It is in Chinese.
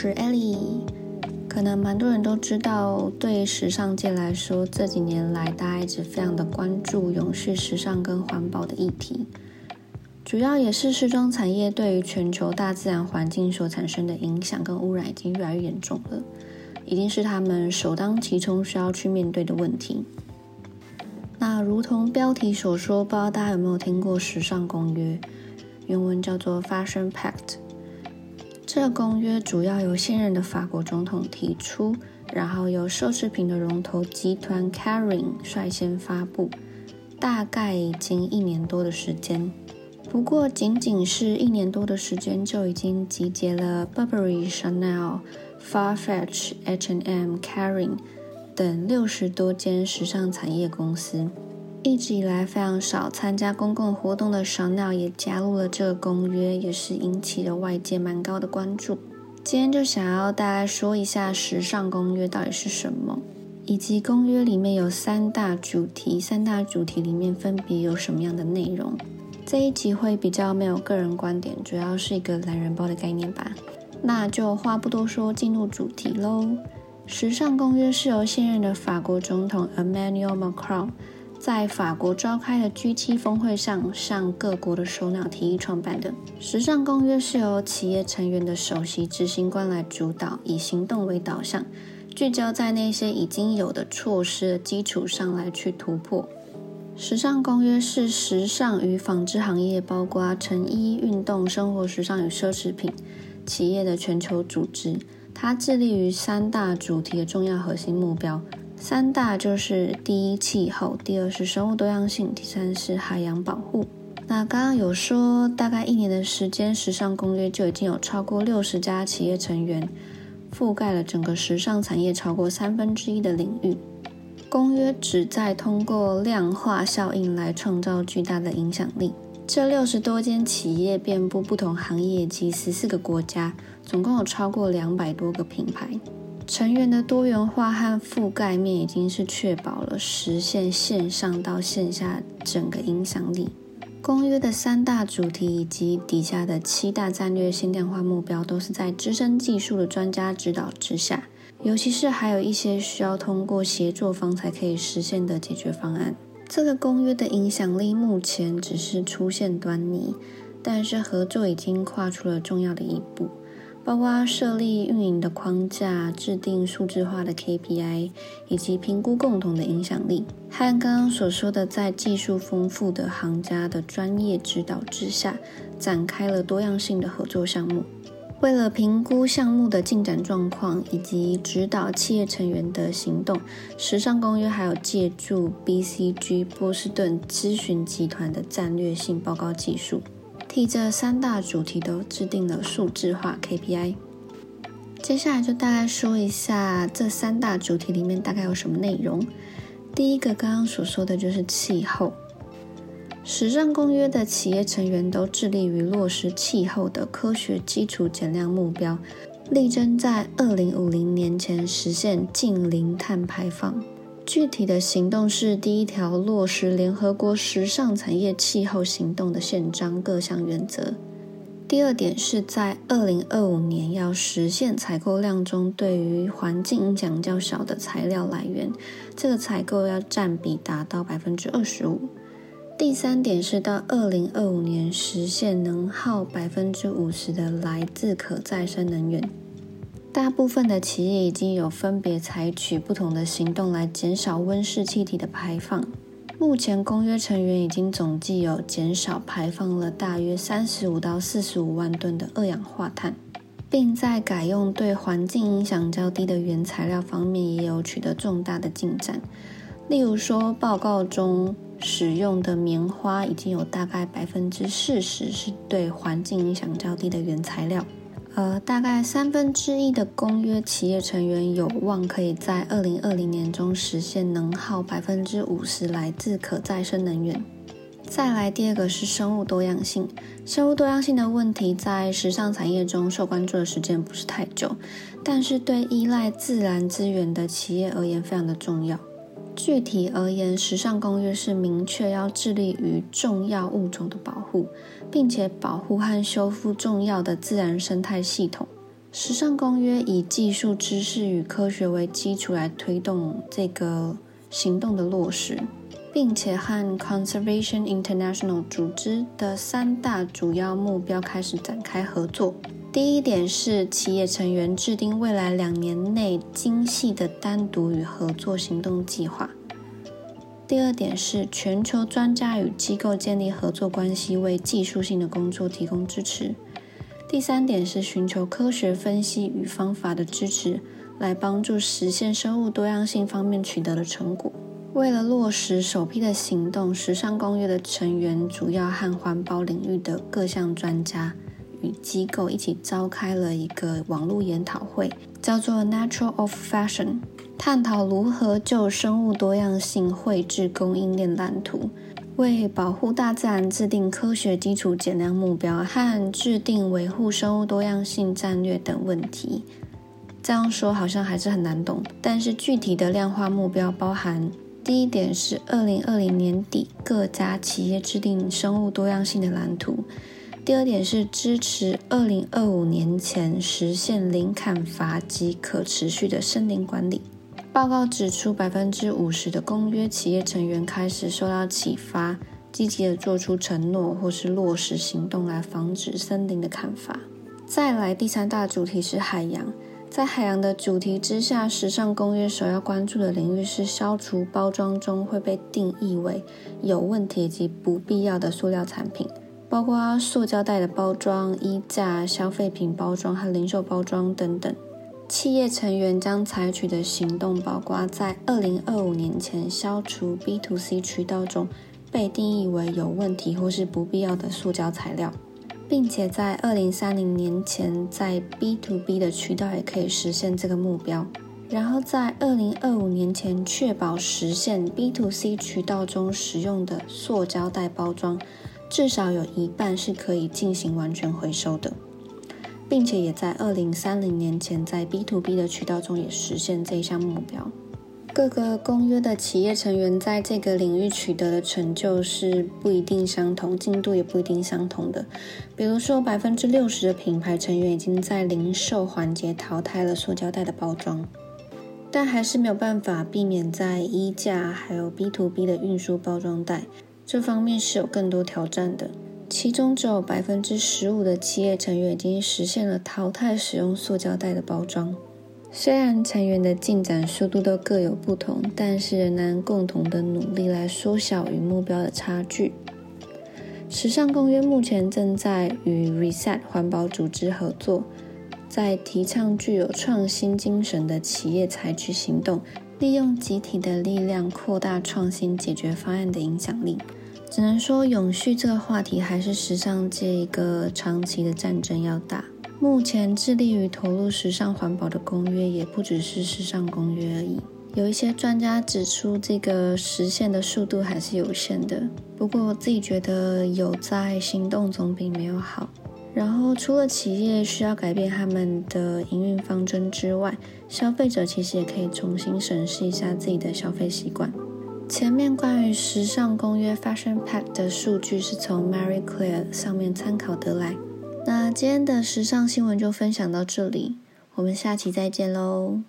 是 Ellie。可能蛮多人都知道，对于时尚界来说，这几年来大家一直非常的关注永续时尚跟环保的议题，主要也是时装产业对于全球大自然环境所产生的影响跟污染已经越来越严重了，已经是他们首当其冲需要去面对的问题。那如同标题所说，不知道大家有没有听过时尚公约，原文叫做 Fashion Pact。这个公约主要由现任的法国总统提出，然后由奢侈品的龙头集团 c a r i n g 率先发布，大概已经一年多的时间。不过，仅仅是一年多的时间，就已经集结了 Burberry、Chanel、Farfetch、H&M、c a r i n g 等六十多间时尚产业公司。一直以来非常少参加公共活动的神鸟也加入了这个公约，也是引起了外界蛮高的关注。今天就想要大家说一下时尚公约到底是什么，以及公约里面有三大主题，三大主题里面分别有什么样的内容。这一集会比较没有个人观点，主要是一个懒人包的概念吧。那就话不多说，进入主题喽。时尚公约是由现任的法国总统 Emmanuel Macron。在法国召开的 G7 峰会上，向各国的首脑提议创办的时尚公约是由企业成员的首席执行官来主导，以行动为导向，聚焦在那些已经有的措施的基础上来去突破。时尚公约是时尚与纺织行业，包括成衣、运动、生活时尚与奢侈品企业的全球组织，它致力于三大主题的重要核心目标。三大就是第一气候，第二是生物多样性，第三是海洋保护。那刚刚有说，大概一年的时间，时尚公约就已经有超过六十家企业成员，覆盖了整个时尚产业超过三分之一的领域。公约旨在通过量化效应来创造巨大的影响力。这六十多间企业遍布不同行业及十四个国家，总共有超过两百多个品牌。成员的多元化和覆盖面已经是确保了实现线上到线下整个影响力。公约的三大主题以及底下的七大战略现代化目标，都是在资深技术的专家指导之下，尤其是还有一些需要通过协作方才可以实现的解决方案。这个公约的影响力目前只是出现端倪，但是合作已经跨出了重要的一步。包括设立运营的框架、制定数字化的 KPI，以及评估共同的影响力。和刚刚所说的，在技术丰富的行家的专业指导之下，展开了多样性的合作项目。为了评估项目的进展状况，以及指导企业成员的行动，时尚公约还有借助 BCG 波士顿咨询集团的战略性报告技术。替这三大主题都制定了数字化 KPI。接下来就大概说一下这三大主题里面大概有什么内容。第一个刚刚所说的就是气候。时尚公约的企业成员都致力于落实气候的科学基础减量目标，力争在二零五零年前实现净零碳排放。具体的行动是第一条落实联合国时尚产业气候行动的宪章各项原则。第二点是在二零二五年要实现采购量中对于环境影响较小的材料来源，这个采购要占比达到百分之二十五。第三点是到二零二五年实现能耗百分之五十的来自可再生能源。大部分的企业已经有分别采取不同的行动来减少温室气体的排放。目前，公约成员已经总计有减少排放了大约三十五到四十五万吨的二氧化碳，并在改用对环境影响较低的原材料方面也有取得重大的进展。例如说，报告中使用的棉花已经有大概百分之四十是对环境影响较低的原材料。呃，大概三分之一的公约企业成员有望可以在二零二零年中实现能耗百分之五十来自可再生能源。再来，第二个是生物多样性。生物多样性的问题在时尚产业中受关注的时间不是太久，但是对依赖自然资源的企业而言非常的重要。具体而言，时尚公约是明确要致力于重要物种的保护，并且保护和修复重要的自然生态系统。时尚公约以技术知识与科学为基础来推动这个行动的落实，并且和 Conservation International 组织的三大主要目标开始展开合作。第一点是企业成员制定未来两年内精细的单独与合作行动计划。第二点是全球专家与机构建立合作关系，为技术性的工作提供支持。第三点是寻求科学分析与方法的支持，来帮助实现生物多样性方面取得的成果。为了落实首批的行动，时尚公约的成员主要和环保领域的各项专家与机构一起召开了一个网络研讨会，叫做 Natural of Fashion，探讨如何就生物多样性绘制供应链蓝图。为保护大自然制定科学基础减量目标和制定维护生物多样性战略等问题。这样说好像还是很难懂，但是具体的量化目标包含：第一点是二零二零年底各家企业制定生物多样性的蓝图；第二点是支持二零二五年前实现零砍伐及可持续的森林管理。报告指出，百分之五十的公约企业成员开始受到启发，积极的做出承诺或是落实行动来防止森林的砍伐。再来，第三大主题是海洋。在海洋的主题之下，时尚公约首要关注的领域是消除包装中会被定义为有问题及不必要的塑料产品，包括塑胶袋的包装、衣架、消费品包装和零售包装等等。企业成员将采取的行动包括在二零二五年前消除 B to C 渠道中被定义为有问题或是不必要的塑胶材料，并且在二零三零年前在 B to B 的渠道也可以实现这个目标。然后在二零二五年前确保实现 B to C 渠道中使用的塑胶袋包装至少有一半是可以进行完全回收的。并且也在二零三零年前，在 B to B 的渠道中也实现这一项目标。各个公约的企业成员在这个领域取得的成就是不一定相同，进度也不一定相同的。比如说，百分之六十的品牌成员已经在零售环节淘汰了塑胶袋的包装，但还是没有办法避免在衣架还有 B to B 的运输包装袋这方面是有更多挑战的。其中只有百分之十五的企业成员已经实现了淘汰使用塑胶袋的包装。虽然成员的进展速度都各有不同，但是仍然共同的努力来缩小与目标的差距。时尚公约目前正在与 Reset 环保组织合作，在提倡具有创新精神的企业采取行动，利用集体的力量扩大创新解决方案的影响力。只能说，永续这个话题还是时尚界一个长期的战争要打。目前致力于投入时尚环保的公约也不只是时尚公约而已。有一些专家指出，这个实现的速度还是有限的。不过我自己觉得，有在行动总比没有好。然后，除了企业需要改变他们的营运方针之外，消费者其实也可以重新审视一下自己的消费习惯。前面关于时尚公约 Fashion Pact 的数据是从 Mary Claire 上面参考得来。那今天的时尚新闻就分享到这里，我们下期再见喽。